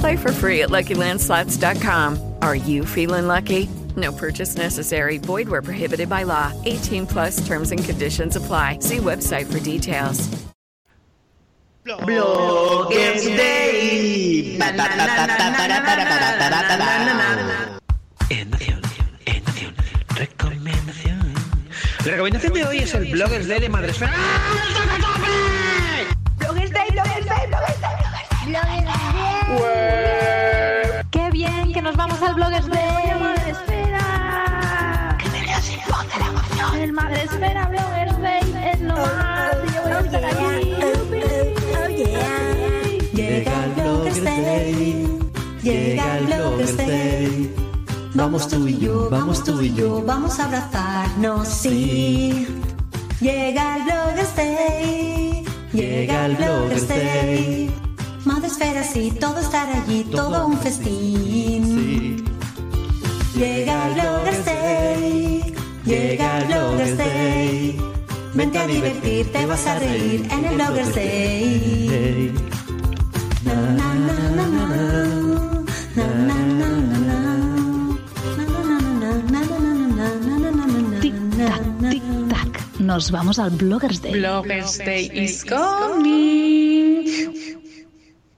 Play for free at LuckyLandSlots.com. Are you feeling lucky? No purchase necessary. Void where prohibited by law. 18 plus terms and conditions apply. See website for details. Bloggers Day. Recomendación, recomendación, recomendación. La recomendación de hoy es el Bloggers Day de Madresfera. Bloggers Day, Bloggers Day, Bloggers Day, Bloggers Day. Vamos al Bloggers Day. Madresfera. Que me voz de la emoción. El Madresfera Bloggers Day es lo más. Y yo voy a estar. Llega el Bloggers Day. Llega el Bloggers Day. Vamos tú y yo, vamos tú y yo, vamos a abrazarnos, sí. Llega el Bloggers Day. Llega el Bloggers Day. Madresfera, sí, todo estar allí, todo un festín. Llega Bloggers Day, llega Bloggers Day. Vente a divertir, te vas a reír en el Bloggers Day. Na, na, na, na, na. Tic tac, tic tac. Nos vamos al Bloggers Day. Bloggers Day is coming.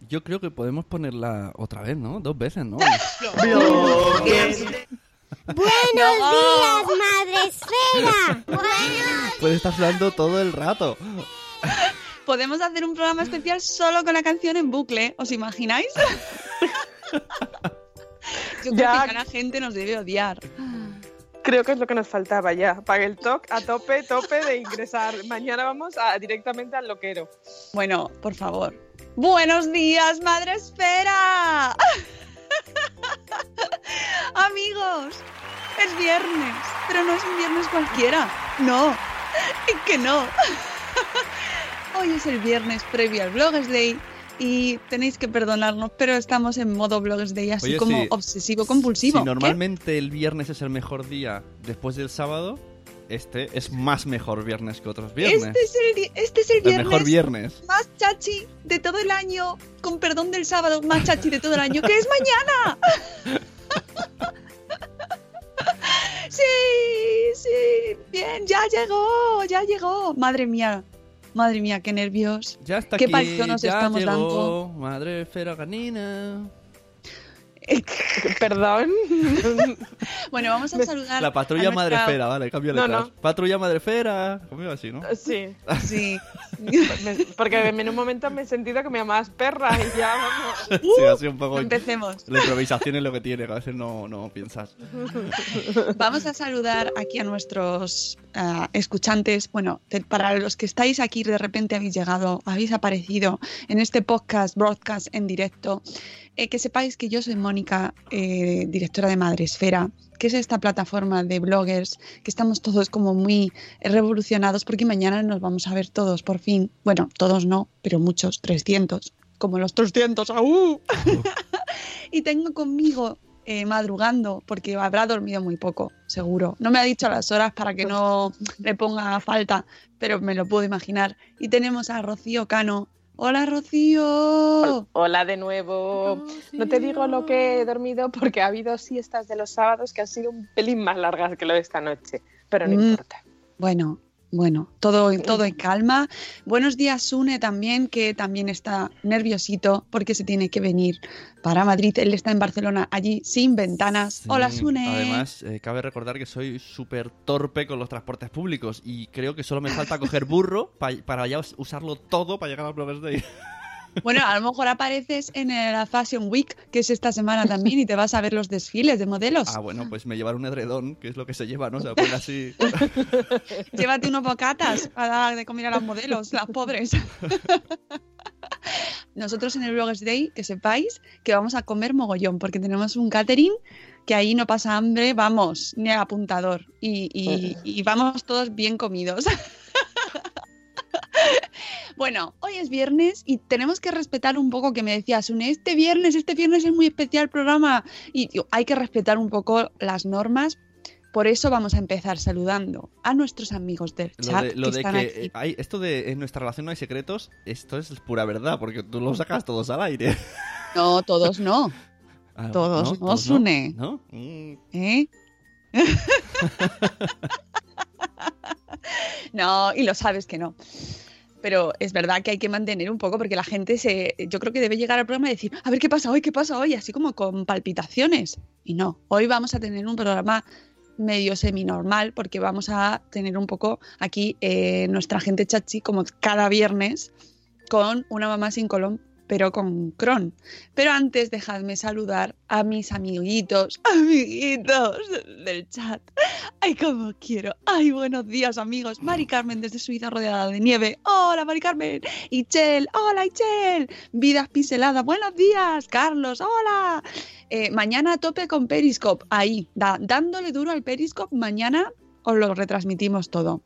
Yo creo que podemos ponerla otra vez, ¿no? Dos veces, ¿no? Buenos días, Madre Esfera. Buenos Puede estar hablando todo el rato. Podemos hacer un programa especial solo con la canción en bucle, ¿os imagináis? Yo creo Ya. que la gente nos debe odiar. Creo que es lo que nos faltaba ya. Para el talk a tope, tope de ingresar. Mañana vamos a, directamente al loquero. Bueno, por favor. Buenos días, Madre Esfera. Amigos, es viernes, pero no es un viernes cualquiera. No, que no. Hoy es el viernes previo al Bloggers Day y tenéis que perdonarnos, pero estamos en modo Bloggers Day así Oye, como sí. obsesivo-compulsivo. Si ¿Qué? normalmente el viernes es el mejor día después del sábado, este es más mejor viernes que otros viernes. Este es el, este es el el viernes mejor viernes. más chachi de todo el año, con perdón del sábado, más chachi de todo el año, que es mañana. Sí, sí, bien, ya llegó, ya llegó. Madre mía, madre mía, qué nervios. Ya está Qué aquí, nos ya estamos llegó, dando. Madre esfera canina. Perdón. Bueno, vamos a saludar. La patrulla a madre nuestra- esfera, vale, cambio No, letras. no. Patrulla madre esfera. Conmigo así, ¿no? Sí. Sí. Porque en un momento me he sentido que me llamabas perra y ya vamos. sí, así un poco. Empecemos. La improvisación es lo que tiene, que a veces no, no piensas. Vamos a saludar aquí a nuestros ah, escuchantes. Bueno, para los que estáis aquí, de repente habéis llegado, habéis aparecido en este podcast, broadcast en directo. eh, que sepáis que yo soy Mónica, eh, directora de Madresfera, que es esta plataforma de bloggers, que estamos todos como muy revolucionados porque mañana nos vamos a ver todos, por fin. Bueno, todos no, pero muchos, 300, como los 300, ¡aú! y tengo conmigo eh, madrugando porque habrá dormido muy poco, seguro. No me ha dicho las horas para que no le ponga falta, pero me lo puedo imaginar. Y tenemos a Rocío Cano. Hola Rocío. Hola de nuevo. No te digo lo que he dormido porque ha habido siestas de los sábados que han sido un pelín más largas que lo de esta noche, pero no Mm. importa. Bueno, bueno, todo, todo en calma. Buenos días, Sune, también, que también está nerviosito porque se tiene que venir para Madrid. Él está en Barcelona, allí sin ventanas. Hola, Sune. Además, eh, cabe recordar que soy súper torpe con los transportes públicos y creo que solo me falta coger burro pa- para ya us- usarlo todo para llegar al Bloggers Day. Bueno, a lo mejor apareces en la Fashion Week, que es esta semana también, y te vas a ver los desfiles de modelos. Ah, bueno, pues me llevaré un edredón, que es lo que se lleva, ¿no? O sea, pues así. Llévate unos bocatas para dar de comer a los modelos, las pobres. Nosotros en el Bloggers Day, que sepáis que vamos a comer mogollón, porque tenemos un catering que ahí no pasa hambre, vamos, ni al apuntador. Y, y- y vamos todos bien comidos. Bueno, hoy es viernes y tenemos que respetar un poco que me decías, Une, este viernes, este viernes es muy especial el programa y tío, hay que respetar un poco las normas. Por eso vamos a empezar saludando a nuestros amigos del Lo chat de, lo que de están que aquí. eh, hay, esto de en nuestra relación no hay secretos, esto es pura verdad, porque tú lo sacas todos al aire. No, todos no. Ah, Todos no, ¿Todos Sune. ¿No? Mm, ¿Eh? no, y lo sabes que no. Pero es verdad que hay que mantener un poco porque la gente se. Yo creo que debe llegar al programa y decir, a ver qué pasa hoy, qué pasa hoy, así como con palpitaciones. Y no, hoy vamos a tener un programa medio semi-normal porque vamos a tener un poco aquí eh, nuestra gente chachi como cada viernes con una mamá sin colón pero con Cron. Pero antes dejadme saludar a mis amiguitos, amiguitos del chat. Ay, cómo quiero. Ay, buenos días, amigos. Mari Carmen desde Suiza rodeada de nieve. Hola, Mari Carmen. Ichel, hola, Ichel. Vidas pinceladas, buenos días. Carlos, hola. Eh, mañana a tope con Periscope. Ahí, dándole duro al Periscope. Mañana os lo retransmitimos todo.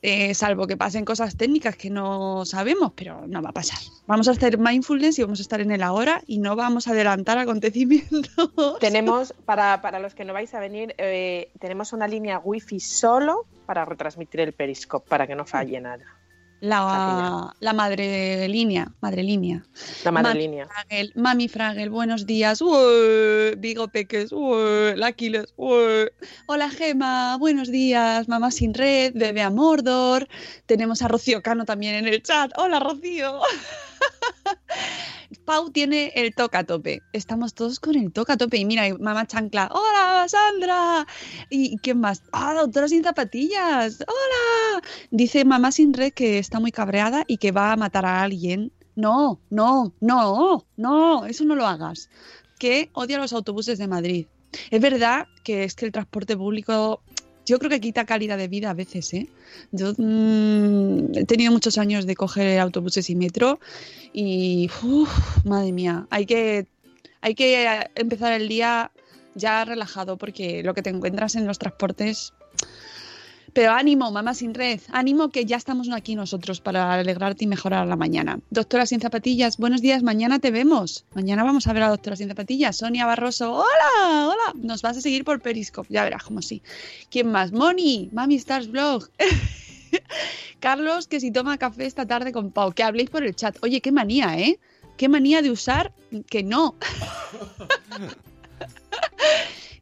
Eh, salvo que pasen cosas técnicas que no sabemos, pero no va a pasar. Vamos a hacer mindfulness y vamos a estar en el ahora y no vamos a adelantar acontecimientos. Tenemos, para, para los que no vais a venir, eh, tenemos una línea wifi solo para retransmitir el Periscope, para que no falle nada. La, la madre línea, madre línea. La madre Mami línea. Fragel, Mami Fragel, buenos días. Ué, Vigo Peques, ué, la Aquiles, ué. Hola Gema, buenos días. Mamá sin red, bebé a Mordor. Tenemos a Rocío Cano también en el chat. Hola Rocío. Pau tiene el toca a tope. Estamos todos con el a tope. Y mira, mamá chancla. Hola Sandra. ¿Y quién más? Ah, doctora sin zapatillas. Hola. Dice mamá sin red que está muy cabreada y que va a matar a alguien. No, no, no, no, eso no lo hagas. Que odia los autobuses de Madrid. Es verdad que es que el transporte público, yo creo que quita calidad de vida a veces, ¿eh? Yo mm, he tenido muchos años de coger autobuses y metro y, madre mía, hay que, hay que eh, empezar el día ya relajado porque lo que te encuentras en los transportes pero ánimo, mamá sin red, ánimo que ya estamos aquí nosotros para alegrarte y mejorar la mañana. Doctora sin zapatillas, buenos días, mañana te vemos. Mañana vamos a ver a Doctora sin zapatillas. Sonia Barroso, hola, hola. Nos vas a seguir por Periscope, ya verás como sí. ¿Quién más? Moni, Mami Stars Blog. Carlos, que si toma café esta tarde con Pau, que habléis por el chat. Oye, qué manía, ¿eh? Qué manía de usar que no.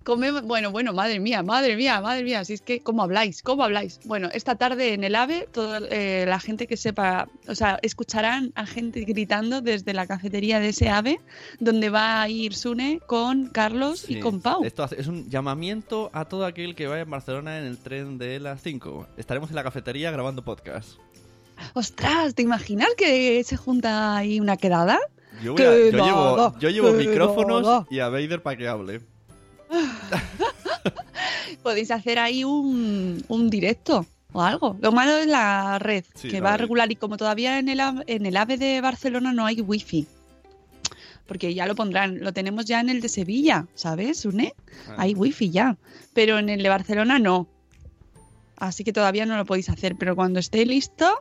Comemos, bueno, bueno, madre mía, madre mía, madre mía, si es que, ¿cómo habláis? ¿Cómo habláis? Bueno, esta tarde en el AVE, toda eh, la gente que sepa, o sea, escucharán a gente gritando desde la cafetería de ese AVE, donde va a ir Sune con Carlos y con Pau. Esto es un llamamiento a todo aquel que vaya en Barcelona en el tren de las 5. Estaremos en la cafetería grabando podcast. Ostras, ¿te imaginas que se junta ahí una quedada? Yo, voy a- ¡Qué yo llevo, yo llevo ¡Qué micrófonos y a Vader para que hable. Podéis hacer ahí un, un directo o algo. Lo malo es la red, Sí, que la va a regular y como todavía en el, en el AVE de Barcelona no hay wifi. Porque ya lo pondrán, lo tenemos ya en el de Sevilla, ¿sabes, Une? Ah. Hay wifi ya, pero en el de Barcelona no. Así que todavía no lo podéis hacer, pero cuando esté listo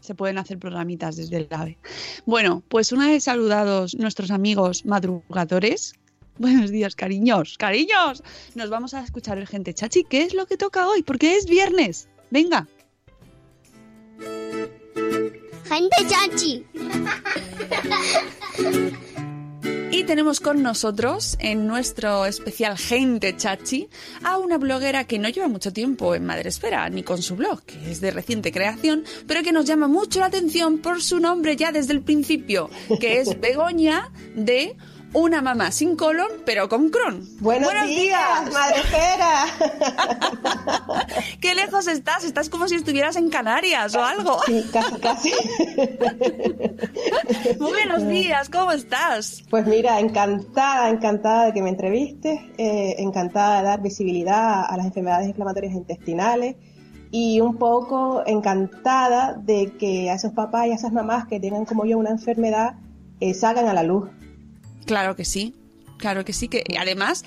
se pueden hacer programitas desde el AVE. Bueno, pues una vez saludados nuestros amigos madrugadores, Buenos días, cariños, cariños. Nos vamos a escuchar el gente chachi. ¿Qué es lo que toca hoy? Porque es viernes. Venga. Gente chachi. Y tenemos con nosotros, en nuestro especial Gente Chachi, a una bloguera que no lleva mucho tiempo en Madresfera, ni con su blog, que es de reciente creación, pero que nos llama mucho la atención por su nombre ya desde el principio, que es Begoña de Una mamá sin colon, pero con cron. Buenos, días, Madresfera. Qué lejos estás, estás como si estuvieras en Canarias o algo. Sí, casi, casi. Buenos días, ¿cómo estás? Pues mira, encantada, encantada de que me entrevistes, eh, encantada de dar visibilidad a las enfermedades inflamatorias intestinales y un poco encantada de que a esos papás y a esas mamás que tengan como yo una enfermedad eh, salgan a la luz. Claro que sí, claro que sí, que además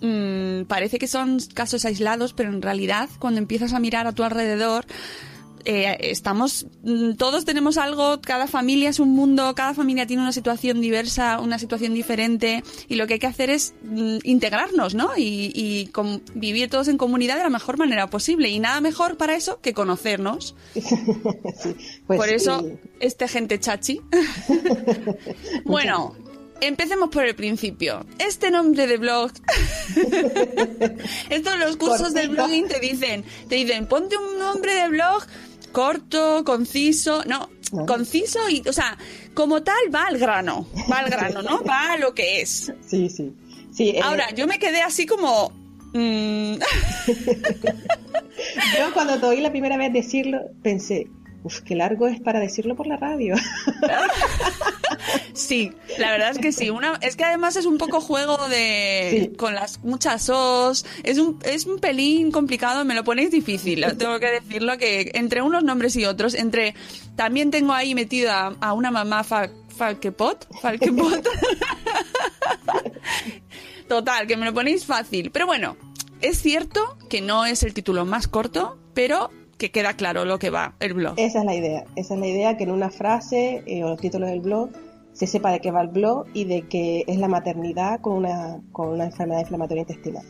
mmm, parece que son casos aislados, pero en realidad cuando empiezas a mirar a tu alrededor, eh, estamos, mm, todos tenemos algo, cada familia es un mundo, cada familia tiene una situación diversa, una situación diferente, y lo que hay que hacer es mm, integrarnos, ¿no? Y, y con- vivir todos en comunidad de la mejor manera posible. Y nada mejor para eso que conocernos. Pues, Por eso, este gente chachi. bueno, empecemos por el principio. Este nombre de blog. Estos los cursos del blogging te dicen, te dicen, ponte un nombre de blog corto, conciso, no, conciso y, o sea, como tal va al grano, va al grano, ¿no? Va a lo que es. Sí, sí. sí eh, Ahora, yo me quedé así como... mm, Yo cuando te oí la primera vez decirlo, pensé, uff, qué largo es para decirlo por la radio. Sí, la verdad es que sí. Una, es que además es un poco juego de con las muchas os. Es un, es un pelín complicado, me lo ponéis difícil, tengo que decirlo, que entre unos nombres y otros, entre también tengo ahí metido a, a una mamá fa- Falquepot, Falquepot. Total, que me lo ponéis fácil. Pero bueno, es cierto que no es el título más corto, pero que queda claro lo que va el blog. Esa es la idea. Esa es la idea, que en una frase eh, o el título del blog se sepa de qué va el blog y de que es la maternidad con una, con una enfermedad inflamatoria intestinal.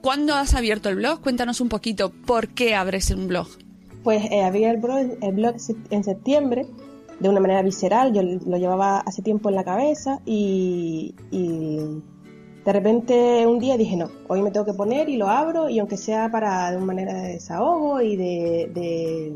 ¿Cuándo has abierto el blog? Cuéntanos un poquito por qué abres un blog. Pues eh, abrí el blog, el blog en septiembre de una manera visceral. Yo lo llevaba hace tiempo en la cabeza y, y de repente un día dije, no, hoy me tengo que poner y lo abro y aunque sea para de una manera de desahogo y de, de-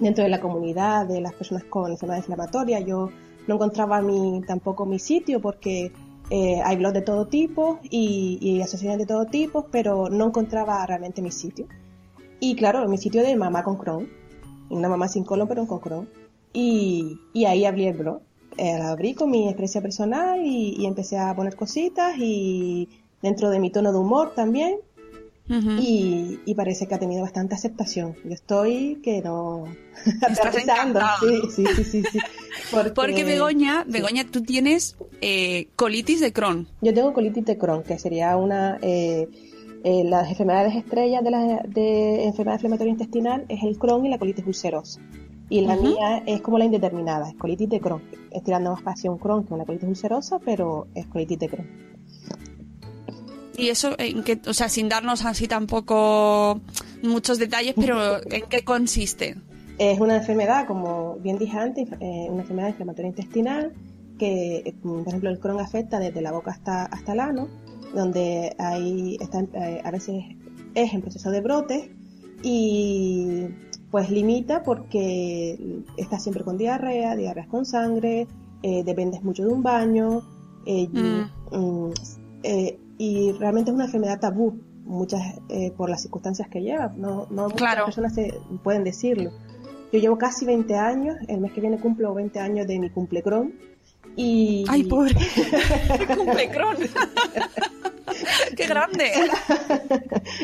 dentro de la comunidad de las personas con enfermedad inflamatoria, yo no encontraba mi, tampoco mi sitio porque eh, hay blogs de todo tipo y, y asociaciones de todo tipo, pero no encontraba realmente mi sitio. Y claro, mi sitio de mamá con Crohn, una mamá sin colon pero con Crohn. Y, ahí abrí el blog. Eh, abrí con mi experiencia personal y empecé a poner cositas y dentro de mi tono de humor también. Y, y parece que ha tenido bastante aceptación. Yo estoy que no... aterrizando. Sí, sí, sí, sí, sí. Porque, Porque Begoña, sí. Begoña, tú tienes eh, colitis de Crohn. Yo tengo colitis de Crohn, que sería una... eh, eh, las enfermedades estrellas de la de enfermedad inflamatoria intestinal es el Crohn y la colitis ulcerosa. Y la mía es como la indeterminada, es colitis de Crohn. Es tirando más hacia un Crohn que una colitis ulcerosa, pero es colitis de Crohn. Y eso, en qué- o sea, sin darnos así tampoco muchos detalles, pero ¿en qué consiste? Es una enfermedad, como bien dije antes, eh, una enfermedad inflamatoria intestinal que, eh, por ejemplo, el Crohn afecta desde la boca hasta, hasta el ano, donde hay, está, eh, a veces es en proceso de brotes y pues limita porque está siempre con diarrea, diarreas con sangre, eh, dependes mucho de un baño eh, y, mm, eh, y realmente es una enfermedad tabú muchas eh, por las circunstancias que lleva no, no muchas Claro. personas se pueden decirlo yo llevo casi 20 años el mes que viene cumplo 20 años de mi cumple Crohn y Ay, pobre. Cumple Crohn. ¡Qué grande!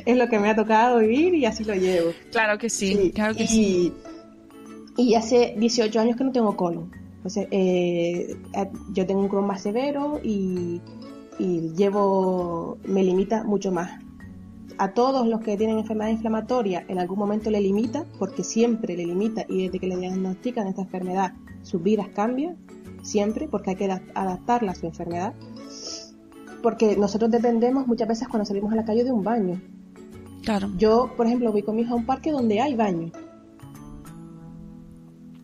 es lo que me ha tocado vivir y así lo llevo Claro que sí, claro que y, sí. y hace 18 años que no tengo colon. Entonces, eh, eh, yo tengo un Crohn más severo y, y llevo, me limita mucho más. A todos los que tienen enfermedad inflamatoria, en algún momento le limita, porque siempre le limita y desde que le diagnostican esta enfermedad, sus vidas cambian, siempre, porque hay que adap- adaptarla a su enfermedad. porque nosotros dependemos muchas veces cuando salimos a la calle de un baño. Claro. Yo, por ejemplo, voy con mi hija a un parque donde hay baño.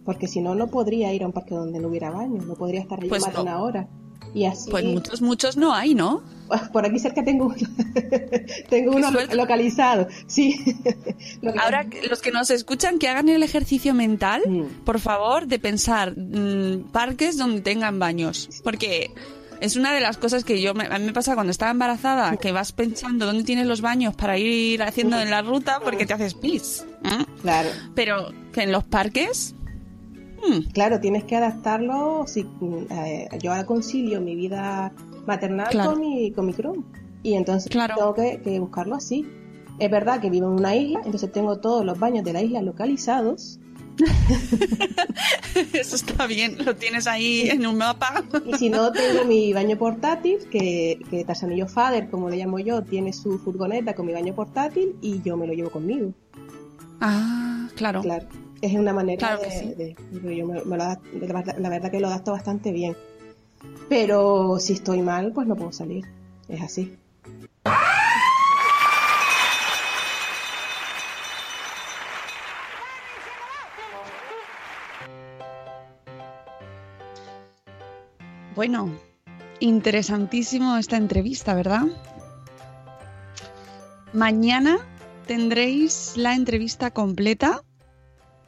Porque si no, no podría ir a un parque donde no hubiera baño. No podría estar ahí Pues más de no. una hora. Y así. Pues muchos, muchos no hay, ¿no? Por aquí cerca tengo uno, tengo uno localizado. Sí. Ahora, los que nos escuchan, que hagan el ejercicio mental, por favor, de pensar mm, parques donde tengan baños. Porque es una de las cosas que yo me, a mí me pasa cuando estaba embarazada, que vas pensando dónde tienes los baños para ir haciendo en la ruta porque te haces pis. ¿eh? Claro. Pero que en los parques, Claro, tienes que adaptarlo. Si, eh, yo ahora concilio mi vida maternal Claro. con mi con mi Chrome. Y entonces tengo que, que buscarlo así. Es verdad que vivo en una isla, entonces tengo todos los baños de la isla localizados. eso está bien, lo tienes ahí en un mapa. Y si no, tengo mi baño portátil, que, que Tarzanillo Fader, como le llamo yo, tiene su furgoneta con mi baño portátil y yo me lo llevo conmigo. Ah, claro. Claro. Es una manera Claro de, que sí. de- de- yo me- me lo la, la verdad que lo adapto bastante bien. Pero si estoy mal, pues no puedo salir. Es así. Bueno, interesantísimo esta entrevista, ¿verdad? Mañana tendréis la entrevista completa,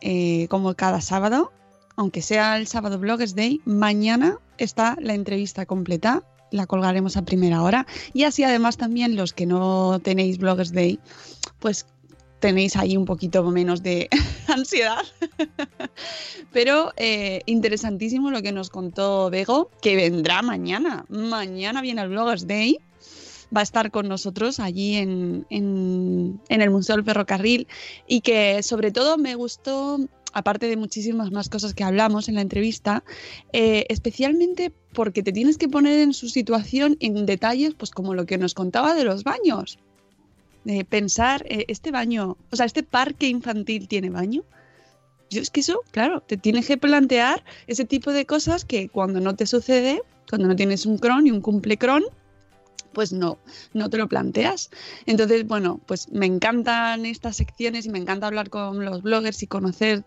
eh, como cada sábado, aunque sea el sábado Bloggers Day, mañana está la entrevista completa, la colgaremos a primera hora. Y así además también los que no tenéis Bloggers Day, pues tenéis ahí un poquito menos de ansiedad. Pero eh, interesantísimo lo que nos contó Bego, que vendrá mañana. Mañana viene el Bloggers Day. Va a estar con nosotros allí en, en- en el Museo del Ferrocarril y que sobre todo me gustó, aparte de muchísimas más cosas que hablamos en la entrevista, eh, especialmente porque te tienes que poner en su situación en detalles, pues como lo que nos contaba de los baños. Pensar, eh, este baño, o sea, este parque infantil tiene baño. Yo es que eso, claro, te tienes que plantear ese tipo de cosas que cuando no te sucede, cuando no tienes un cron y un cumple cron, pues no, no te lo planteas. Entonces, bueno, pues me encantan estas secciones y me encanta hablar con los bloggers y conocer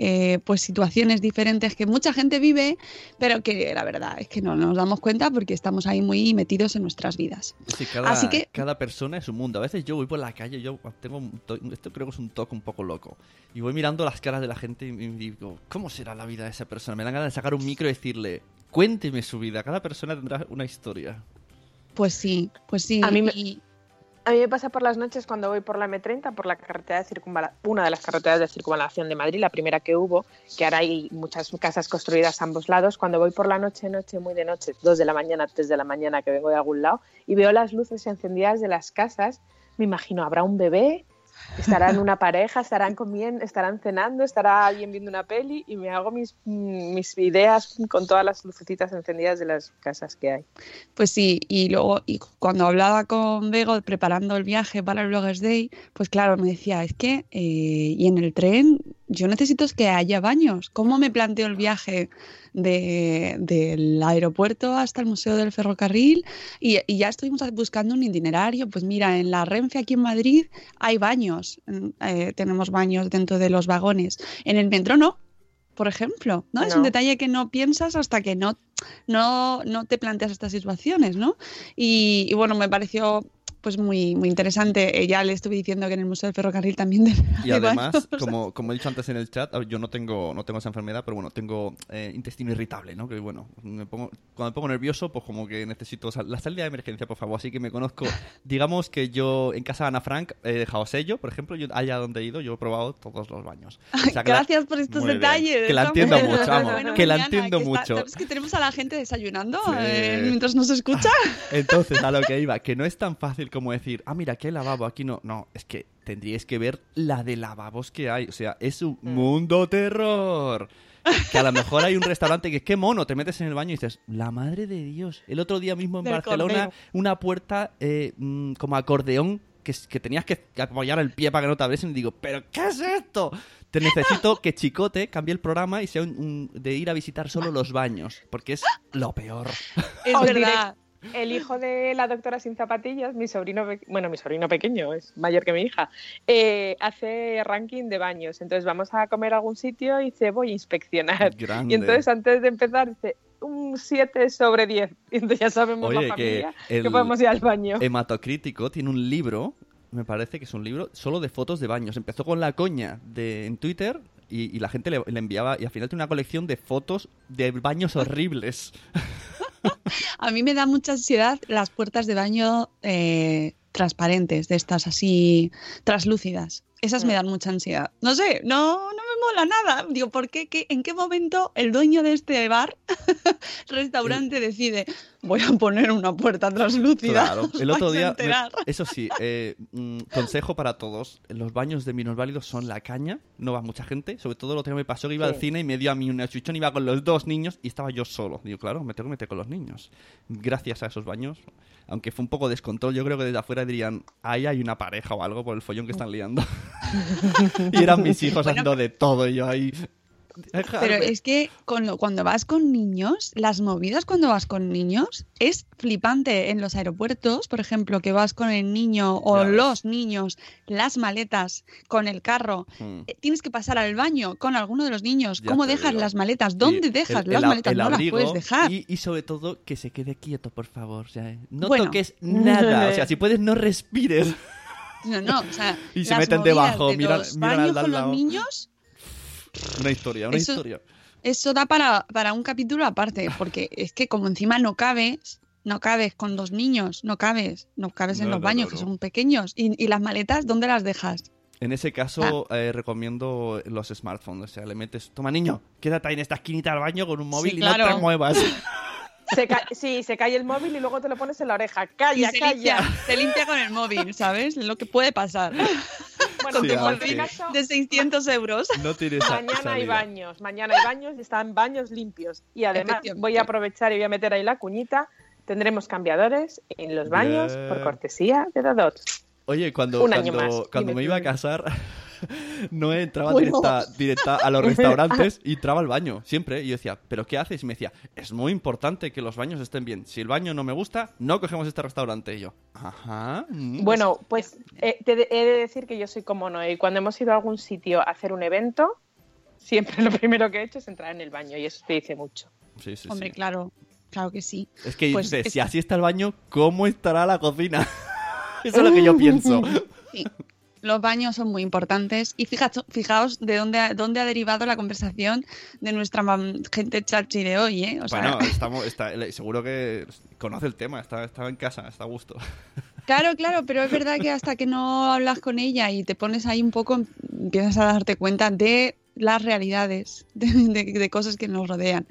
eh, pues situaciones diferentes que mucha gente vive, pero que la verdad es que no nos damos cuenta porque estamos ahí muy metidos en nuestras vidas. Sí, cada, Así que- cada persona es un mundo. A veces yo voy por la calle, yo tengo un to- esto creo que es un toque un poco loco. Y voy mirando las caras de la gente y, y digo, ¿cómo será la vida de esa persona? Me dan ganas de sacar un micro y decirle, cuénteme su vida. Cada persona tendrá una historia. Pues sí, pues sí. A mí me- y- A mí me pasa por las noches cuando voy por la M30, por la carretera de circunvalación, una de las carreteras de circunvalación de Madrid, la primera que hubo, que ahora hay muchas casas construidas a ambos lados. Cuando voy por la noche, noche, muy de noche, dos de la mañana, tres de la mañana, que vengo de algún lado, y veo las luces encendidas de las casas, me imagino, habrá un bebé, estarán una pareja, estarán comiendo, estarán cenando, estará alguien viendo una peli, y me hago mis, mis ideas con todas las lucecitas encendidas de las casas que hay. Pues sí, y luego y cuando hablaba con Bego preparando el viaje para el Bloggers Day, pues claro, me decía, es que, eh, y en el tren, yo necesito es que haya baños. ¿Cómo me planteo el viaje de- del aeropuerto hasta el Museo del Ferrocarril? Y, y ya estuvimos buscando un itinerario. Pues mira, en la Renfe aquí en Madrid hay baños, mm, eh, tenemos baños dentro de los vagones. En el metro no, por ejemplo, ¿no? Es un detalle que no piensas hasta que no, no, no te planteas estas situaciones, ¿no? Y, y bueno, me pareció pues muy, muy interesante. Eh, Ya le estuve diciendo que en el Museo del Ferrocarril también de- Y además, como, como he dicho antes en el chat, yo no tengo, no tengo esa enfermedad, pero bueno, tengo eh, intestino irritable, ¿no? Que bueno, me pongo, cuando me pongo nervioso, pues como que necesito sal- la salida de emergencia, por favor. Así que me conozco. Digamos que yo en casa de Ana Frank he dejado sello, por ejemplo, yo allá donde he ido, yo he probado todos los baños. O sea, la- Gracias por estos Muy bien. detalles. Que la entiendo bien. mucho, vamos, Bueno, que la mañana, entiendo que está- mucho. ¿sabes que tenemos a la gente desayunando Sí. eh, mientras nos escucha? Entonces, a lo que iba, que no es tan fácil como decir, ah, mira, aquí hay lavabo, aquí no. No, es que tendríais que ver la de lavabos que hay. O sea, es un mundo terror. Que a lo mejor hay un restaurante que es que mono, te metes en el baño y dices, la madre de Dios. El otro día mismo en Del Barcelona, cordero. una puerta eh, mm, como acordeón que, que tenías que apoyar el pie para que no te abriesen y digo, ¿pero qué es esto? Te necesito que Chicote cambie el programa y sea un- un- de ir a visitar solo los baños, porque es lo peor. Es verdad. El hijo de la doctora sin zapatillas, mi sobrino, bueno, mi sobrino pequeño, es mayor que mi hija, eh, hace ranking de baños. Entonces vamos a comer a algún sitio y dice, voy a inspeccionar. Grande. Y entonces antes de empezar dice, un 7 sobre 10. Y entonces ya sabemos Oye, la que familia que, el podemos ir al baño. Hematocrítico tiene un libro, me parece que es un libro solo de fotos de baños. Empezó con la coña de, en Twitter y, y la gente le, le enviaba y al final tiene una colección de fotos de baños horribles. A mí me da mucha ansiedad las puertas de baño eh, transparentes, de estas así traslúcidas. Esas me dan mucha ansiedad. No sé, no, no me mola nada. Digo, ¿por qué, qué- ¿En qué momento el dueño de este bar, restaurante, decide voy a poner una puerta traslúcida? Claro, el otro día, me- enterar"? eso sí, eh, mm, consejo para todos, los baños de minusválidos son la caña, no va mucha gente, sobre todo lo que me pasó que iba Sí. al cine y me dio a mí una chuchón, iba con los dos niños y estaba yo solo. Digo, claro, me tengo que meter con los niños. Gracias a esos baños, aunque fue un poco descontrol, yo creo que desde afuera dirían, ahí hay una pareja o algo por el follón que están liando. y eran mis hijos haciendo de todo y yo ahí... Pero es que con lo- cuando vas con niños, las movidas cuando vas con niños es flipante en los aeropuertos, por ejemplo, que vas con el niño o Ya ves. los niños, las maletas con el carro. Mm. eh, Tienes que pasar al baño con alguno de los niños. Ya ¿Cómo dejas digo. las maletas? ¿Dónde dejas el- las el maletas? el no las puedes dejar. Y, y sobre todo que se quede quieto, por favor. o sea, no Bueno. toques nada. O sea, si puedes, no respires. No, no, o sea, Y se meten debajo, de miran- miran al con lado. los niños Una historia, una Eso- historia. Eso da para, para un capítulo aparte, porque es que como encima no cabes, no cabes con dos niños, no cabes, no cabes en No, los no, baños no, que no. son pequeños. ¿Y, y las maletas dónde las dejas? En ese caso, Ah. eh, recomiendo los smartphones. O sea, le metes, toma niño, quédate ahí en esta esquinita del baño con un móvil y no claro. te muevas. Se sí, se cae el móvil y luego te lo pones en la oreja. ¡Calla, Y se calla! limpia, se limpia con el móvil, ¿sabes? Lo que puede pasar. Bueno, Sí, en a cualquier ver, caso, De 600 euros. No tienes mañana hay baños. Mañana hay baños y están baños limpios. Y además voy a aprovechar y voy a meter ahí la cuñita. Tendremos cambiadores en los baños por cortesía de Dodot. Oye, cuando, Un año cuando, más. cuando Dime, me iba a casar, no entraba Bueno. directa, directa a los restaurantes y entraba al baño, siempre. Y yo decía, ¿pero qué haces? Y me decía, es muy importante que los baños estén bien. Si el baño no me gusta, no cogemos este restaurante. Y yo, ajá. mm". Bueno, pues eh, te de- he de decir que yo soy como Noé. y Cuando hemos ido a algún sitio a hacer un evento, siempre lo primero que he hecho es entrar en el baño y eso te dice mucho. Sí, sí, Hombre, sí. claro, claro que sí. Es que Pues dices, es- si así está el baño, ¿cómo estará la cocina? Eso es lo que yo pienso. Sí. Los baños son muy importantes y fijaos, fijaos de dónde ha, dónde ha derivado la conversación de nuestra gente chachi de hoy, ¿eh? O sea, Bueno, estamos, está, seguro que conoce el tema, está, está en casa, está a gusto. Claro, claro, pero es verdad que hasta que no hablas con ella y te pones ahí un poco, empiezas a darte cuenta de las realidades, de, cosas que nos rodean.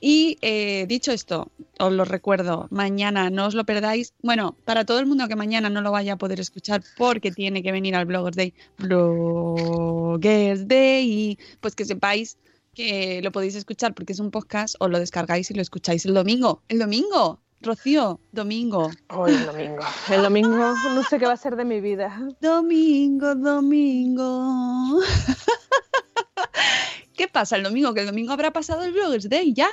Y eh, dicho esto, os lo recuerdo, mañana no os lo perdáis. Bueno, para todo el mundo que mañana no lo vaya a poder escuchar porque tiene que venir al Bloggers Day, Bloggers Day, pues que sepáis que lo podéis escuchar porque es un podcast o lo descargáis y lo escucháis el domingo. El domingo, Rocío, domingo. Hoy el domingo. El domingo no sé qué va a ser de mi vida. Domingo, domingo. ¿Qué pasa el domingo? Que el domingo habrá pasado el Bloggers Day ya.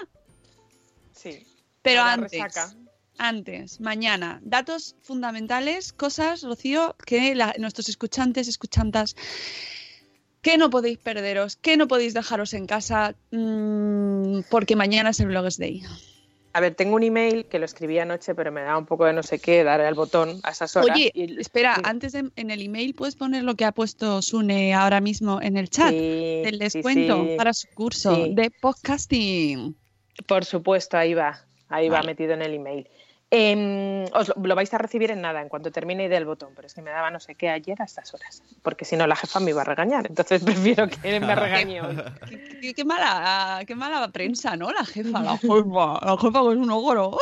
Sí. Pero antes, resaca. antes, mañana, datos fundamentales, cosas, Rocío, que la- nuestros escuchantes, escuchantas, que no podéis perderos, que no podéis dejaros en casa, mm, porque mañana es el Bloggers Day. A ver, tengo un email que lo escribí anoche, pero me da un poco de no sé qué, darle al botón a esas horas. Oye, y- espera, sí. antes de- en el email puedes poner lo que ha puesto Sune ahora mismo en el chat Sí, sí, descuento sí. para su curso de podcasting. Por supuesto, ahí va. Ahí va metido en el email. Em, os lo, lo vais a recibir en nada, en cuanto termine y dé el botón, pero es que me daba no sé qué ayer a estas horas, porque si no la jefa me iba a regañar, entonces prefiero que me regañe hoy. Qué, qué- qué mala, qué mala prensa, ¿no? La jefa, la jefa, la jefa es un ogro.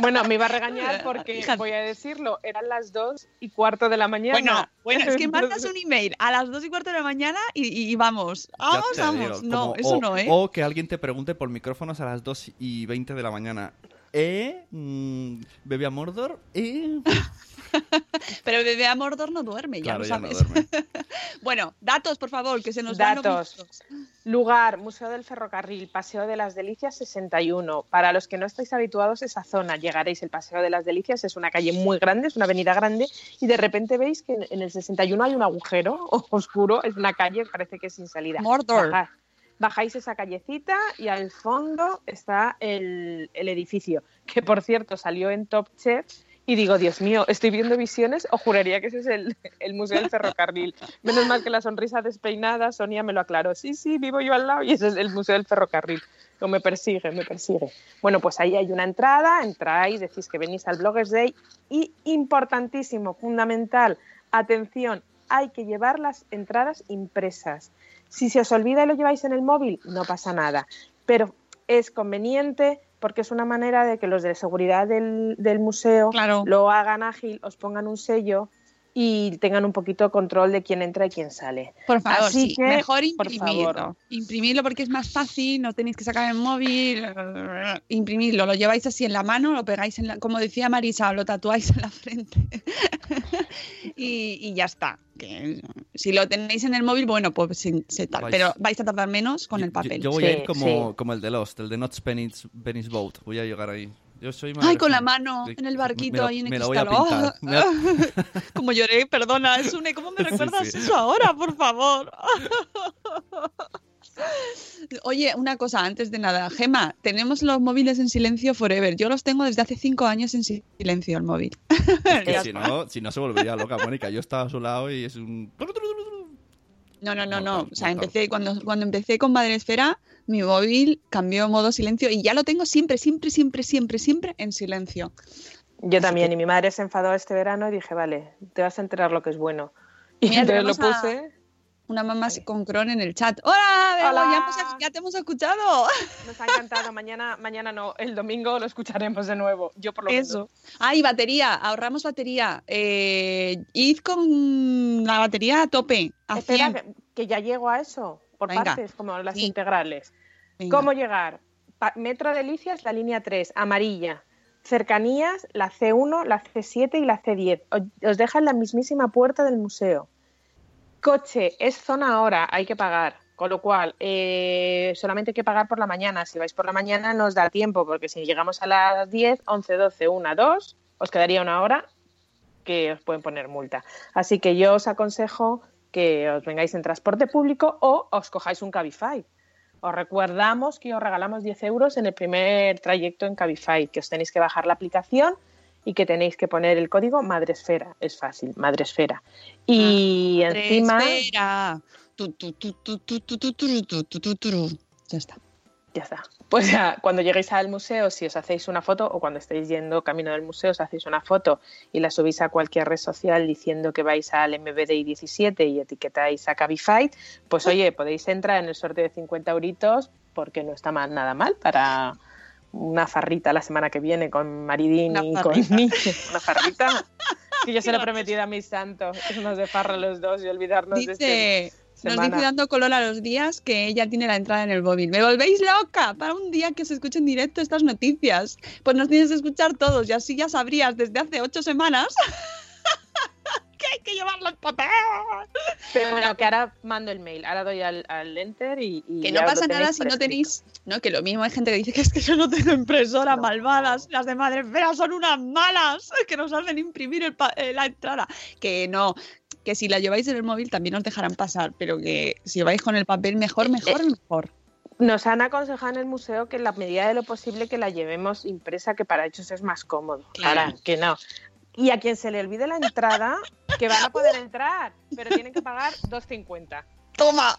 Bueno, me iba a regañar porque, voy a decirlo, eran las dos y cuarto de la mañana. Bueno, bueno, es que mandas un email a las 2 y cuarto de la mañana y, y- y vamos. Vamos, vamos. digo, no, eso o, no, ¿eh? O que alguien te pregunte por micrófonos a las 2 y 20 de la mañana. ¿Eh? Mm, Bebé a Mordor. ¿Eh? Pero bebé a Mordor no duerme, ya Claro, lo ya no sabes. duerme. bueno, datos, por favor, que se nos Datos. Lugar, Museo del Ferrocarril, Paseo de las Delicias 61. Para los que no estáis habituados a esa zona, llegaréis. El Paseo de las Delicias es una calle muy grande, es una avenida grande, y de repente veis que en- el 61 hay un agujero oscuro, es una calle parece que es sin salida. Mordor. Bajáis esa callecita y al fondo está el, el edificio, que por cierto salió en Top Chef. Y digo, Dios mío, ¿estoy viendo visiones o juraría que ese es el, el Museo del Ferrocarril? Menos mal que la sonrisa despeinada, Sonia me lo aclaró. Sí, sí, vivo yo al lado y ese es el Museo del Ferrocarril. O me persigue, me persigue. Bueno, pues ahí hay una entrada, entráis, decís que venís al Bloggers Day y importantísimo, fundamental, atención, hay que llevar las entradas impresas. Si se os olvida y lo lleváis en el móvil, no pasa nada. Pero es conveniente porque es una manera de que los de seguridad del, del museo lo hagan ágil, os pongan un sello y tengan un poquito control de quién entra y quién sale. Por favor, Así sí, que, mejor imprimirlo. favor. Imprimirlo porque es más fácil, no tenéis que sacar el móvil, imprimirlo, lo lleváis así en la mano, lo pegáis en la, como decía Marisa, lo tatuáis en la frente y, y ya está. Que, si lo tenéis en el móvil, bueno, pues se, se tal, Vais- pero vais a tardar menos con el Yo, papel. yo voy a ir como, como el de Lost, el de Not Penny's, Penny's Boat. Voy a llegar ahí. Yo soy Ay, con la mano Sí, en el barquito me lo- ahí en el me lo voy a pintar. Oh, la- como lloré, perdona, Sune, ¿cómo me Sí, recuerdas sí. eso ahora, por favor? Oye, una cosa, antes de nada, Gema, tenemos los móviles en silencio forever. Yo los tengo desde hace cinco años en silencio el móvil. Es que Ya si no, si no se volvería loca, Mónica. Yo estaba a su lado y es un... No, no, no, no. O sea, empecé cuando, cuando empecé con Madre Esfera, mi móvil cambió a modo silencio y ya lo tengo siempre, siempre, siempre, siempre, siempre en silencio. Yo también, y mi madre se enfadó este verano y dije, vale, te vas a enterar lo que es bueno. Y Mira, entonces lo a- puse. Una mamá con Cron en el chat. ¡Hola! Hola. Ya, hemos- ya te hemos escuchado. Nos ha encantado. Mañana, mañana no, el domingo lo escucharemos de nuevo. Yo por lo Eso. Ah, y batería, ahorramos batería. Eh, id con la batería a tope. A Espera, 100. que, que ya llego a eso, por Venga. partes, como las Sí. integrales. Venga. ¿Cómo llegar? Pa- Metro Delicias, la línea 3, amarilla. Cercanías, la C1, la C7 y la C10. O- Os deja en la mismísima puerta del museo. Coche, es zona hora, hay que pagar. Con lo cual, eh, solamente hay que pagar por la mañana. Si vais por la mañana no os da tiempo, porque si llegamos a las 10, 11, 12, 1, 2, os quedaría una hora que os pueden poner multa. Así que yo os aconsejo que os vengáis en transporte público o os cojáis un Cabify. Os recordamos que os regalamos 10 euros en el primer trayecto en Cabify, que os tenéis que bajar la aplicación y que tenéis que poner el código Madresfera. Es fácil, Madresfera. Y encima... Madresfera. Ya está. Ya está. Pues ya, cuando lleguéis al museo, si os hacéis una foto o cuando estáis yendo camino del museo, os hacéis una foto y la subís a cualquier red social diciendo que vais al MBDI 17 y etiquetáis a Cabify, pues oye, podéis entrar en el sorteo de 50 euritos porque no está mal, nada mal para, una farrita la semana que viene con Maridín Una y con Nick. Una farrita. Que yo se lo he prometido a mis santos, irnos de farra los dos y olvidarnos de este nos semana. dice dando color a los días que ella tiene la entrada en el móvil. ¡Me volvéis loca! Para un día que se escuche en directo estas noticias. Pues nos tienes que escuchar todos y así ya sabrías desde hace ocho semanas hay que llevarlo en papel. Pero bueno, que ahora mando el mail, ahora doy al, al enter y, y Que no pasa nada si no tenéis. No, que lo mismo hay gente que dice que es que yo no tengo impresora, malvadas. Las de Madre Esfera son unas malas que nos hacen imprimir el pa- eh, la entrada. Que no, que si la lleváis en el móvil también os dejarán pasar, pero que si vais con el papel mejor, mejor, mejor. Nos han aconsejado en el museo que en la medida de lo posible que la llevemos impresa, que para ellos es más cómodo. Claro. Ahora, que no. Y a quien se le olvide la entrada, que van a poder entrar, pero tienen que pagar 2,50. ¡Toma!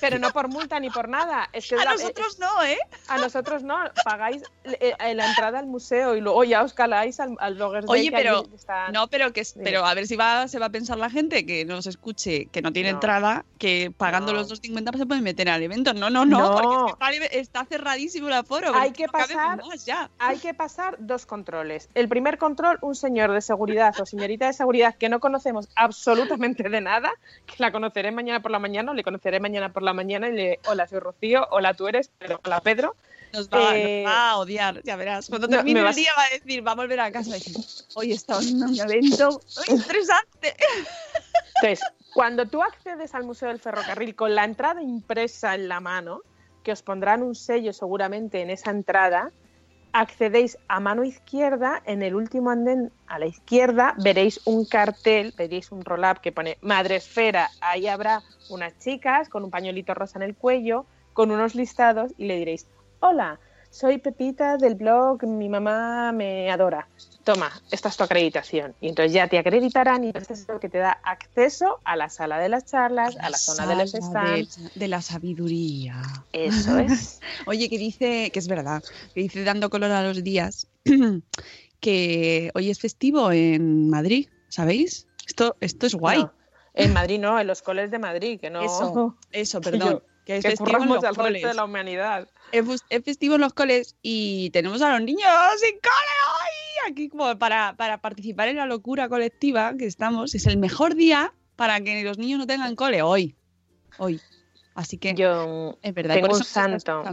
Pero no por multa ni por nada. Es que A la- nosotros no, ¿eh? A nosotros no. Pagáis eh, eh, la entrada al museo y luego ya os caláis al, al Bloggers Day, Oye, que pero están- no, pero que pero a ver si va se va a pensar la gente que nos escuche, que no tiene No. entrada, que pagando No. los 2.50 pues se pueden meter al evento. No, no, no, No. porque es que está, está cerradísimo el aforo. Hay que pasar- ya. hay que pasar dos controles. El primer control, un señor de seguridad o señorita de seguridad que no conocemos absolutamente de nada, que la conoceré mañana por la mañana, le conoceré mañana por la mañana y le, hola, soy Rocío, hola, tú eres, Pedro, hola, Pedro. Nos va, Eh, nos va a odiar, ya verás. Cuando no, termine el vas- día va a decir, va a volver a casa y decir, hoy estado en un evento muy interesante. Entonces, cuando tú accedes al Museo del Ferrocarril con la entrada impresa en la mano, que os pondrán un sello seguramente en esa entrada, accedéis a mano izquierda, en el último andén a la izquierda veréis un cartel, veréis un roll-up que pone Madre Esfera, ahí habrá unas chicas con un pañuelito rosa en el cuello, con unos listados y le diréis, hola, soy Pepita del blog Mi mamá me adora. Toma, esta es tu acreditación. Y entonces ya te acreditarán y entonces es lo que te da acceso a la sala de las charlas, a la zona de los Sala de, stands. de la sabiduría. Eso es. Oye, que dice, que es verdad, que dice dando color a los días, que hoy es festivo en Madrid, ¿sabéis? Esto, esto es guay. No, en Madrid no, en los coles de Madrid, que no. Eso, eso, perdón. Que es que festivo en los al resto coles. de la humanidad. Es, festivo en los coles y tenemos a los niños sin cole hoy aquí como para, para participar en la locura colectiva que estamos. Es el mejor día para que los niños no tengan cole hoy. Hoy. Así que Yo es verdad. y tengo un santo.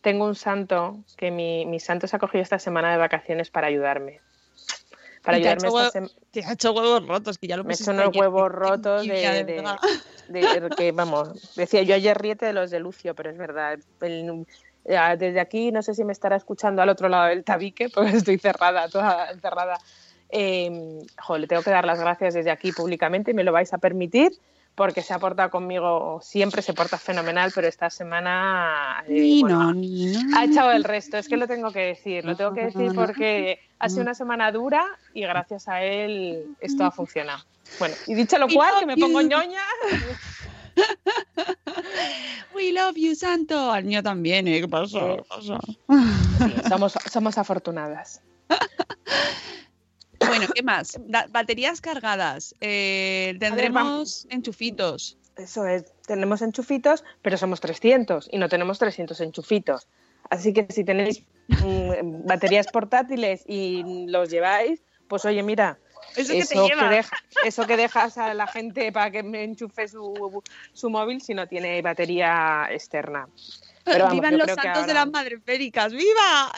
Tengo un santo que mi, mi santo se ha cogido esta semana de vacaciones para ayudarme. Para te ha ayudarme hecho esta huevo- semana. Te ha hecho huevos rotos, que ya lo Me he hecho unos huevos rotos de, de de- de- que, vamos, decía yo ayer ríete de los de Lucio, pero es verdad. El- ya, desde aquí, no sé si me estará escuchando al otro lado del tabique, porque estoy cerrada, toda encerrada. Eh, jo, le tengo que dar las gracias desde aquí públicamente me lo vais a permitir porque se ha portado conmigo, siempre se porta fenomenal, pero esta semana eh, Ni bueno, no, ni no. ha echado el resto, es que lo tengo que decir, lo tengo que decir porque ha sido una semana dura y gracias a él esto ha funcionado. Bueno, y dicho lo cual, que me pongo ñoña, We love you, santo. Al mío también, ¿eh? ¿Qué pasa? Sí. ¿Qué pasa? sí, somos, somos afortunadas. Bueno, ¿qué más? Da- baterías cargadas. Eh, tendremos enchufitos. Eso es, tenemos enchufitos, pero somos 300 y no tenemos 300 enchufitos. Así que si tenéis mm, baterías portátiles y los lleváis, pues oye, mira, Eso que deja- eso que dejas a la gente para que me enchufe su, su móvil si no tiene batería externa. Pero vamos, ¡Vivan los santos de las madres féricas! ¡Viva!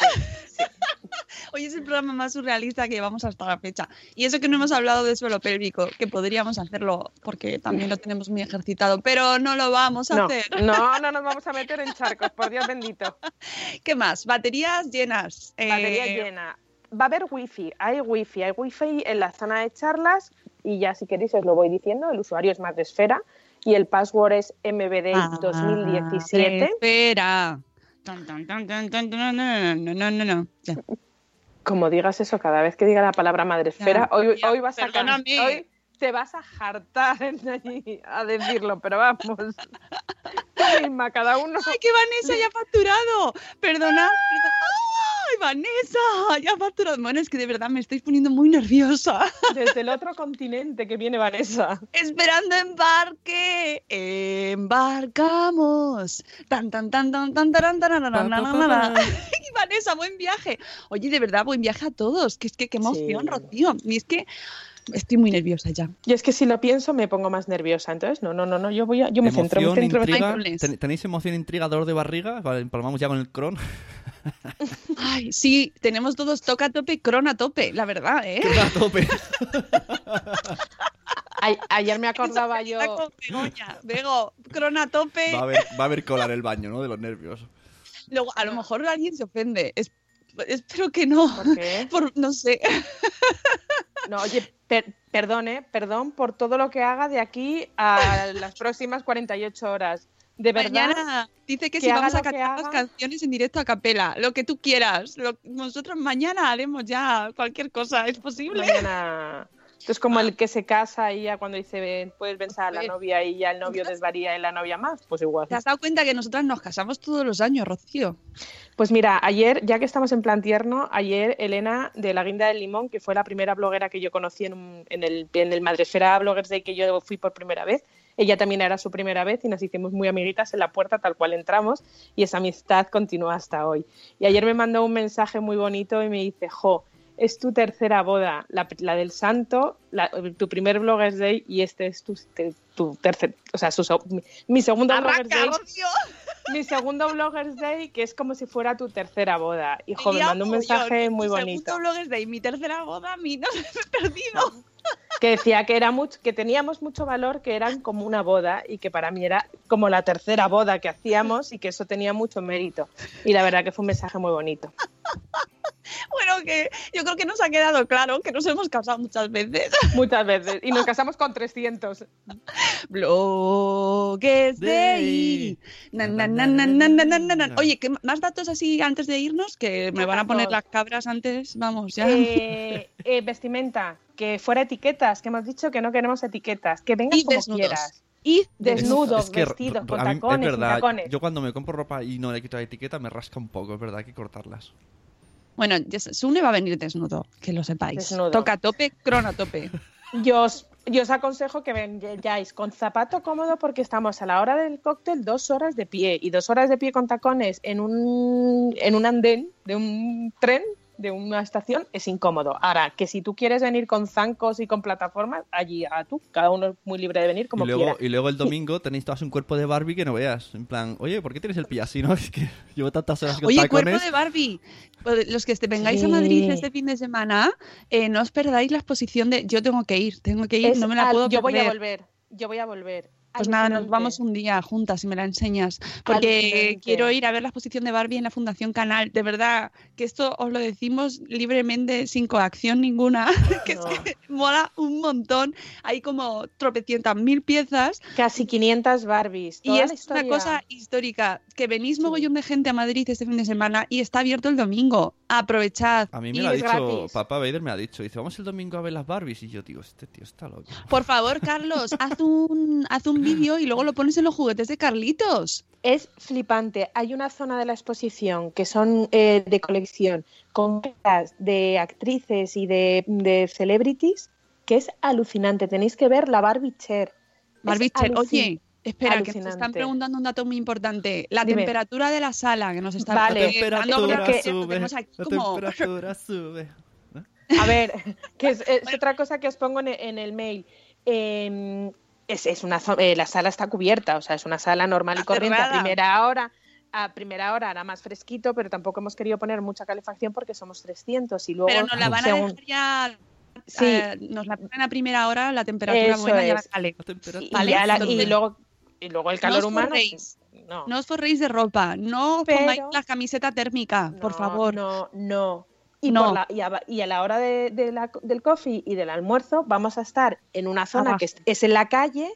Hoy es el programa más surrealista que llevamos hasta la fecha. Y eso que no hemos hablado de suelo pélvico, que podríamos hacerlo porque también lo tenemos muy ejercitado, pero no lo vamos a No, hacer. no, no nos vamos a meter en charcos, por Dios bendito. ¿Qué más? Baterías llenas. Batería Eh, llena. Va a haber wifi, hay wifi, hay wifi en la zona de charlas y ya si queréis os lo voy diciendo, el usuario es Madresfera y el password es MBD Ah, 2017. Espera. No, no, no, no. Ya. Como digas eso cada vez que diga la palabra Madresfera, Ya, hoy, ya, hoy vas a can- hoy te vas a allí a decirlo, pero vamos. Tú misma, cada uno. ¡Ay, que Vanessa ya ha facturado! Perdona. perdona. ¡Ay, Vanessa! Ya facturado. Bueno, es que de verdad me estáis poniendo muy nerviosa. Desde el otro continente que viene Vanessa. Esperando embarque. Embarcamos. Tan, tan, tan, tan, tan, pa, taran. pa. Y Vanessa, buen viaje. Oye, de verdad, buen viaje a todos. Que es que qué emoción, Sí. Rocío. Y es que estoy muy nerviosa ya. Y es que si lo pienso me pongo más nerviosa. Entonces, no, no, no, no yo voy a, yo me centro, me Emoción, centro. me intriga. ¿Ten- ¿Tenéis emoción, intriga, dolor de barriga? Vale, empalmamos ya con el cron. Ay, sí, tenemos todos toca a tope y crona a tope, la verdad, ¿eh? Cron a tope. Ay- ayer me acordaba Está yo. Bego, crona a tope. Va a haber, va a haber cola en el baño, ¿no? De los nervios. Luego, a lo mejor alguien se ofende. Es- espero que no. ¿Por qué? Por- no sé. No, oye, per- perdone, perdón por todo lo que haga de aquí a las próximas 48 horas. De verdad, Mañana dice que, que si vamos a cantar las canciones en directo a capela, lo que tú quieras. Lo- nosotros mañana haremos ya cualquier cosa, ¿es posible? mañana. Esto es como el que se casa y ya cuando dice "Ven, puedes pensar a la novia y ya el novio desvaría y la novia más, pues igual. ¿Te has dado cuenta que nosotras nos casamos todos los años, Rocío? Pues mira, ayer, ya que estamos en plan tierno, ayer Elena de la Guinda del Limón, que fue la primera bloguera que yo conocí en, un- en el, en el Madresfera Bloggers Day que yo fui por primera vez, ella también era su primera vez y nos hicimos muy amiguitas en la puerta tal cual entramos y esa amistad continúa hasta hoy. Y ayer me mandó un mensaje muy bonito y me dice, jo, es tu tercera boda, la, la del santo, la- tu primer Bloggers Day y este es tu, te- tu tercer, o sea, su, mi, mi segundo Bloggers ¡Arranca, Day. Rocío! mi segundo Bloggers Day, que es como si fuera tu tercera boda. Hijo, me mandó un mensaje muy Mi bonito. Segundo Bloggers Day, mi tercera boda, a mí no se me he perdido que decía que, era mucho, que teníamos mucho valor, que eran como una boda y que para mí era como la tercera boda que hacíamos y que eso tenía mucho mérito. Y la verdad que fue un mensaje muy bonito. Bueno, que yo creo que nos ha quedado claro que nos hemos casado muchas veces. Muchas veces. Y nos casamos con 300. Bloques de I. Oye, ¿qué más datos así antes de irnos? Que me van a poner las cabras antes. Vamos, ya. Eh, eh, vestimenta que fuera etiquetas, que hemos dicho que no queremos etiquetas, que vengas Y como desnudos. quieras. Y Desnudo, Es que, vestido, con mí- tacones, es sin verdad, tacones. yo cuando me compro ropa y no le quito la etiqueta me rasca un poco, es verdad, hay que cortarlas. Bueno, Sune va a venir desnudo, que lo sepáis. Desnudo. Toca a tope, crono a tope. Yo os, yo os aconsejo que vayáis con zapato cómodo porque estamos a la hora del cóctel dos horas de pie y dos horas de pie con tacones en un, en un andén de un tren, de una estación, es incómodo. Ahora, que si tú quieres venir con zancos y con plataformas, allí a tú, cada uno es muy libre de venir como y, luego, quiera. y luego el domingo tenéis todas un cuerpo de Barbie que no veas. En plan, oye, ¿por qué tienes el pie así, no? Es que llevo tantas horas con Oye, tacones. cuerpo de Barbie. Los que vengáis a. Madrid este fin de semana, eh, no os perdáis la exposición de. Yo tengo que ir, tengo que ir, Es no me la al- puedo yo voy a volver, yo voy a volver. Pues nada, nos vamos un día juntas y me la enseñas. Porque quiero ir a ver la exposición de Barbie en la Fundación Canal. De verdad, que esto os lo decimos libremente, sin coacción ninguna. que es que mola un montón. Hay como tropecientas mil piezas. Casi 500 Barbies. Y es la una cosa histórica. Que venís mogollón de gente a Madrid este fin de semana y está abierto el domingo. Aprovechad. A mí me lo ha dicho, gratis. papá Vader me ha dicho, dice, vamos el domingo a ver las Barbies. Y yo digo, este tío está loco. Por favor, Carlos, haz un, haz un vídeo y luego lo pones en los juguetes de Carlitos. Es flipante. Hay una zona de la exposición que son eh, de colección con caras de actrices y de, de celebrities que es alucinante. Tenéis que ver la Barbie Chair. Es Barbie Chair. alucin- Oye, espera, que nos están alucinante. preguntando un dato muy importante. La Dime. temperatura de la sala, que nos está Vale. La temperatura sube, aquí la como- temperatura sube. A ver, que es, es otra cosa que os pongo en, en el mail. Eh, es, es una eh, la sala está cubierta, o sea, es una sala normal y corriente. A primera hora, a primera hora hará más fresquito, pero tampoco hemos querido poner mucha calefacción porque somos 300 y luego Pero nos la van a según- dejar ya. Sí. eh, nos la ponen a primera hora, la temperatura Eso buena ya es. sale. y, la- y luego y luego el no calor os humano forréis. no. No os forréis de ropa, no os Pero- pongáis la camiseta térmica, por No, favor. No, no. Y, No. por la- y, a, y a la hora de, de la- del coffee y del almuerzo vamos a estar en una zona Abajo. que es, es en la calle,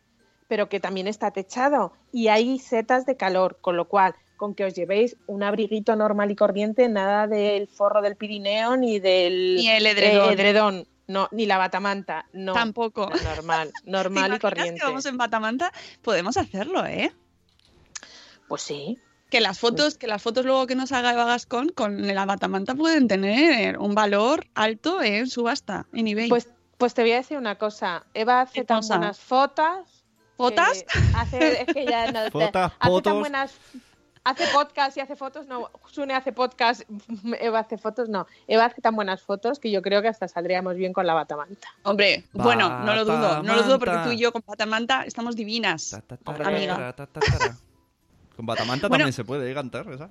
pero que también está techado y hay setas de calor, con lo cual con que os llevéis un abriguito normal y corriente, nada del forro del Pirineo ni del Ni el edredón. eh, edredón, no, ni la batamanta, no. Tampoco. Normal, ¿Te normal y corriente. que vamos en Batamanta? Podemos hacerlo, ¿eh? Pues sí. Que las fotos, que las fotos luego que nos haga Eva Gascón con la batamanta pueden tener un valor alto en subasta, en eBay. Pues, pues te voy a decir una cosa. Eva hace ¿Qué tan cosa? buenas fotos. ¿Fotas? Hace, es que ya no, te- Fotas, hace fotos. tan buenas. Hace podcast y hace fotos, no. Sune hace podcast, Eva hace fotos, no. Eva hace tan buenas fotos que yo creo que hasta saldríamos bien con la batamanta. Hombre, bueno, no lo dudo, no lo dudo porque tú y yo con batamanta estamos divinas. Amiga. Ta, ta, ta, ta. Con Batamanta también se puede ¿eh, cantar, ¿verdad?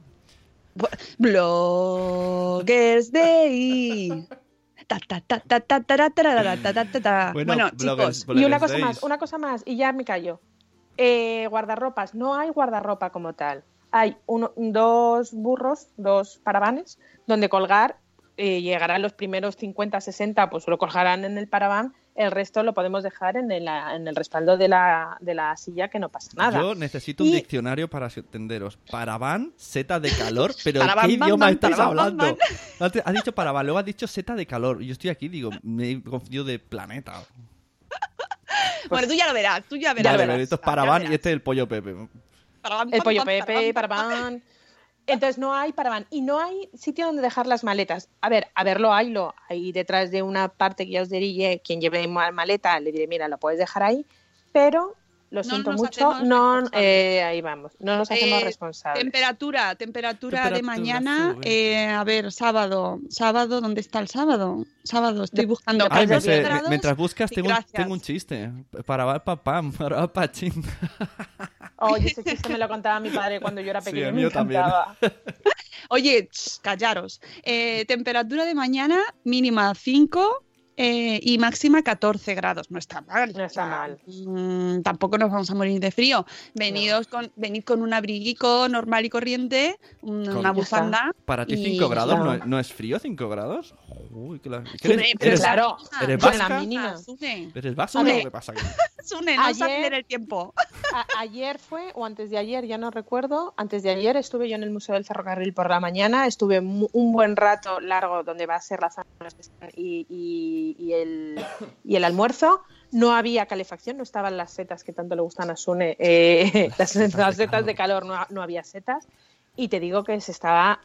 Bloggers Day. Bueno, chicos, y una cosa más, una cosa más, y ya me callo. Eh, guardarropas, no hay guardarropa como tal. Hay uno, dos burros, dos parabanes donde colgar eh, llegarán los primeros 50, 60, pues lo colgarán en el paraván, el resto lo podemos dejar en el, en el respaldo de la, de la silla, que no pasa nada. Yo necesito un diccionario para entenderos. Paravan, seta de calor, pero ¿de Paravan, qué idioma paravan, ban, hablando? Antes Has dicho paravan, luego has dicho seta de calor. Y yo estoy aquí, digo, me he confundido de planeta. bueno, tú ya lo verás, tú ya verás. Esto es verás. y este es el pollo Pepe. El pollo Pepe, paraván. Entonces no hay paraván y no hay sitio donde dejar las maletas. A ver, a verlo haylo. Ahí detrás de una parte que ya os diré, quien lleve ma- maleta, le diré, mira, lo puedes dejar ahí, pero lo No siento mucho, hacemos no, eh, ahí vamos, no nos hacemos Eh, responsables. Temperatura, temperatura, de mañana. eh, a ver, sábado. Sábado, ¿dónde está el sábado? Sábado, estoy buscando. Ay, me 14 sé, grados. mientras buscas, tengo, un- gracias. tengo un chiste. Paravan, papam, paravan, pachín. Oye, ese chiste me lo contaba mi padre cuando yo era Sí, pequeña. el me mío también. encantaba. Oye, ch, callaros. Eh, temperatura de mañana mínima 5 eh, y máxima 14 grados. No está mal. No está mal. mm, tampoco nos vamos a morir de frío. Venidos con, venid con un abriguico normal y corriente, un- Con- una bufanda. Para ti y- 5 grados, claro. ¿no, es- no es frío 5 grados? Uy, qué la... ¿qué Sune, eres, pero eres- claro, ¿eres con la vasca? mínima. ¿Eres vasca o qué pasa aquí? Sune, no Ayer- el tiempo. A- ayer fue, o antes de ayer, ya no recuerdo. Antes de ayer estuve yo en el Museo del Ferrocarril por la mañana. Estuve un buen rato largo donde va a ser la zona y, y- y el, y el almuerzo. No había calefacción, no estaban las setas que tanto le gustan a Sune. eh, las, las setas de calor, no, no había setas. Y te digo que se estaba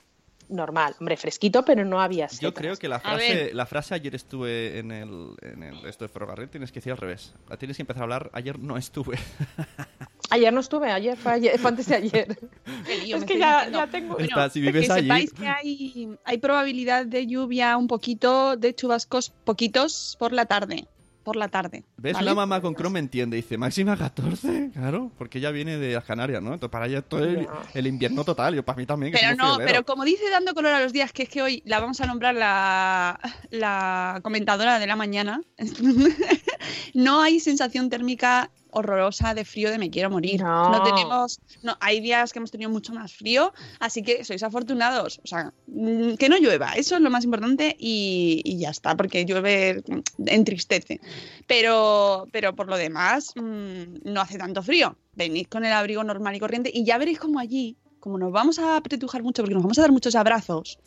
normal, hombre, fresquito, pero no había setas. Yo creo que la frase, la frase ayer estuve en el, en el esto de ferrocarril tienes que decir al revés. La tienes que empezar a hablar ayer no estuve. Ayer no estuve, ayer fue, ayer, fue antes de ayer. Lío, es que ya, ya tengo... Está, si vives que allí. sepáis que hay, hay probabilidad de lluvia un poquito, de chubascos poquitos por la tarde. Por la tarde. ¿Ves? ¿vale? Una mamá con Chrome me entiende. Dice, máxima 14, claro, porque ella viene de las Canarias, ¿no? Entonces para ella todo el, el invierno total. Yo para mí también, que Pero no, pero como dice dando color a los días, que es que hoy la vamos a nombrar la, la comentadora de la mañana, no hay sensación térmica horrorosa de frío de me quiero morir. No. tenemos, no, hay días que hemos tenido mucho más frío, así que sois afortunados. O sea, mm, que no llueva, eso es lo más importante y, y ya está, porque llueve mm, entristece. Pero, pero por lo demás, mm, no hace tanto frío. Venid con el abrigo normal y corriente y ya veréis como allí, como nos vamos a apretujar mucho, porque nos vamos a dar muchos abrazos,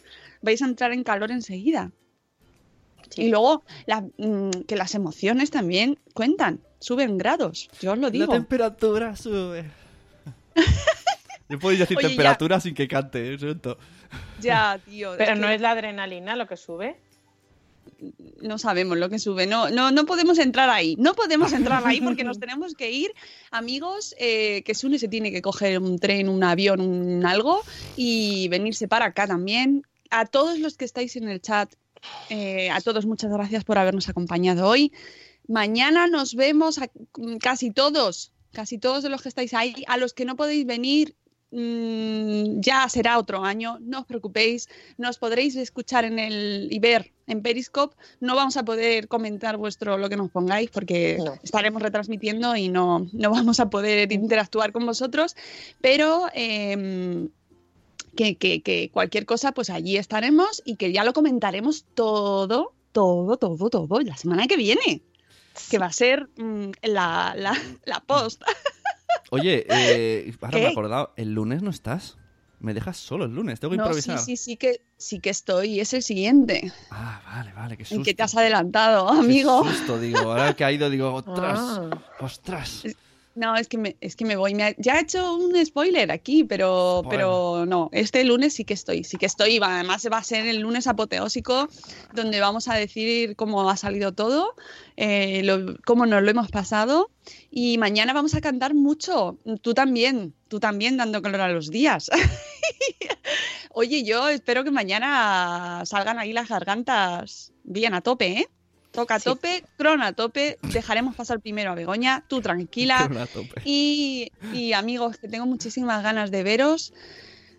vais a entrar en calor enseguida. Y luego la- mm, que las emociones también cuentan, suben grados, yo os lo La digo. temperatura sube. Yo podéis decir Oye, ya. temperatura sin que cante, ¿eh? siento. Ya, tío. Pero es no que es la adrenalina lo que sube. no sabemos lo que sube. No, no, no podemos entrar ahí. No podemos entrar ahí porque nos tenemos que ir, amigos, eh, que Sune se tiene que coger un tren, un avión, un algo y venirse para acá también. A todos los que estáis en el chat, eh, a todos muchas gracias por habernos acompañado hoy. Mañana nos vemos a- casi todos, casi todos de los que estáis ahí. A los que no podéis venir, mm, ya será otro año, no os preocupéis, nos podréis escuchar en el y ver en Periscope. No vamos a poder comentar vuestro lo que nos pongáis porque No. estaremos retransmitiendo y no, no vamos a poder interactuar con vosotros, pero em, que, que- que cualquier cosa, pues allí estaremos y que ya lo comentaremos todo, todo, todo, todo la semana que viene. Que va a ser mm, la, la, la post. Oye, eh, ahora me he ¿Qué? acordado, el lunes no estás. Me dejas solo el lunes, tengo que No, sí, improvisar. sí, sí que, sí que estoy. Es el siguiente. Ah, vale, vale, qué En susto. que te has adelantado, Qué amigo. susto, digo. Ahora que ha ido, digo, ostras, Ah. ostras. No, es que me, es que me voy. Me ha- ya he hecho un spoiler aquí, pero, Bueno. pero no. Este lunes sí que estoy, sí que estoy. Además va a ser el lunes apoteósico, donde vamos a decir cómo ha salido todo, eh, lo- cómo nos lo hemos pasado. Y mañana vamos a cantar mucho. Tú también, tú también dando color a los días. Oye, yo espero que mañana salgan ahí las gargantas bien a tope, ¿eh? Toca a Sí. tope, crona a tope. Dejaremos pasar primero a Begoña, tú tranquila. Tope. Y, y, amigos, que tengo muchísimas ganas de veros.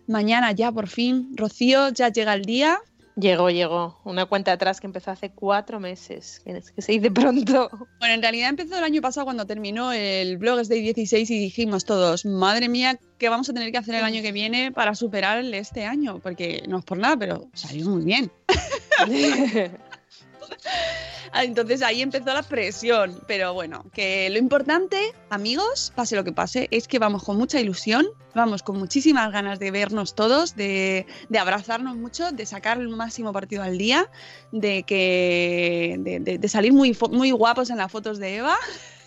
Mañana ya por fin, Rocío, ya llega el día. Llegó, llegó. Una cuenta atrás que empezó hace cuatro meses. Que se dice pronto. Bueno, en realidad empezó el año pasado cuando terminó el Blogs Day 16 y dijimos todos, madre mía, ¿qué vamos a tener que hacer el año que viene para superar el de este año? Porque no es por nada, pero salió muy bien. Ah, Entonces ahí empezó la presión. Pero bueno, que lo importante, amigos, pase lo que pase, es que vamos con mucha ilusión, vamos con muchísimas ganas de vernos todos, de, abrazarnos mucho, de sacar el máximo partido al día, de que de, salir muy, muy guapos en las fotos de Eva.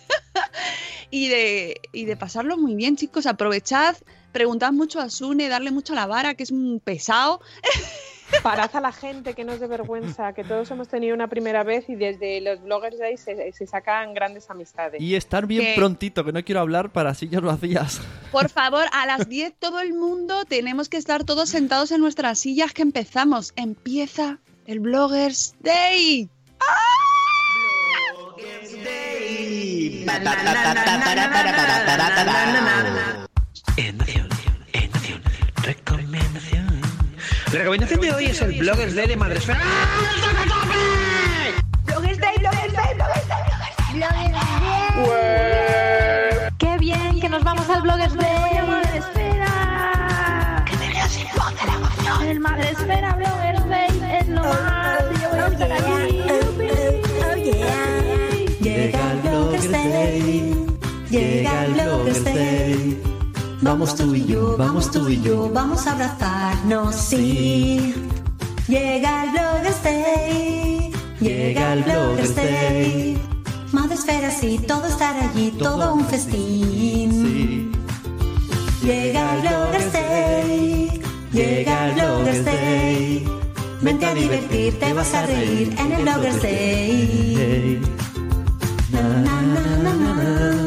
y, de, y de pasarlo muy bien, chicos. Aprovechad, preguntad mucho a Sune, darle mucho a la vara, que es un pesado. Parad a la gente que no es de vergüenza, que todos hemos tenido una primera vez y desde los bloggers Day se, se sacan grandes amistades. Y estar bien Que- prontito, que no quiero hablar para así ya lo hacías. Por favor, a las 10 todo el mundo tenemos que estar todos sentados en nuestras sillas que empezamos. Empieza el Bloggers Day. La recomendación de hoy es el Bloggers Day de Madresfera. Bloggers Day, Bloggers Day, Bloggers Day, Bloggers Day. ¡Qué bien! ¡Que nos vamos al Bloggers Day! Madre Esfera! ¡Que te veas sin voz de la emoción! El Madre Esfera Bloggers Vamos tú y yo, vamos tú y yo, vamos a abrazarnos, sí. Llega el Bloggers Day, llega el Bloggers Day. Madresfera, sí, todo estar allí, todo un festín. Llega el Bloggers Day, llega el Bloggers Day. Vente a divertir, te vas a reír en el Bloggers Day. Na, na, na, na, na,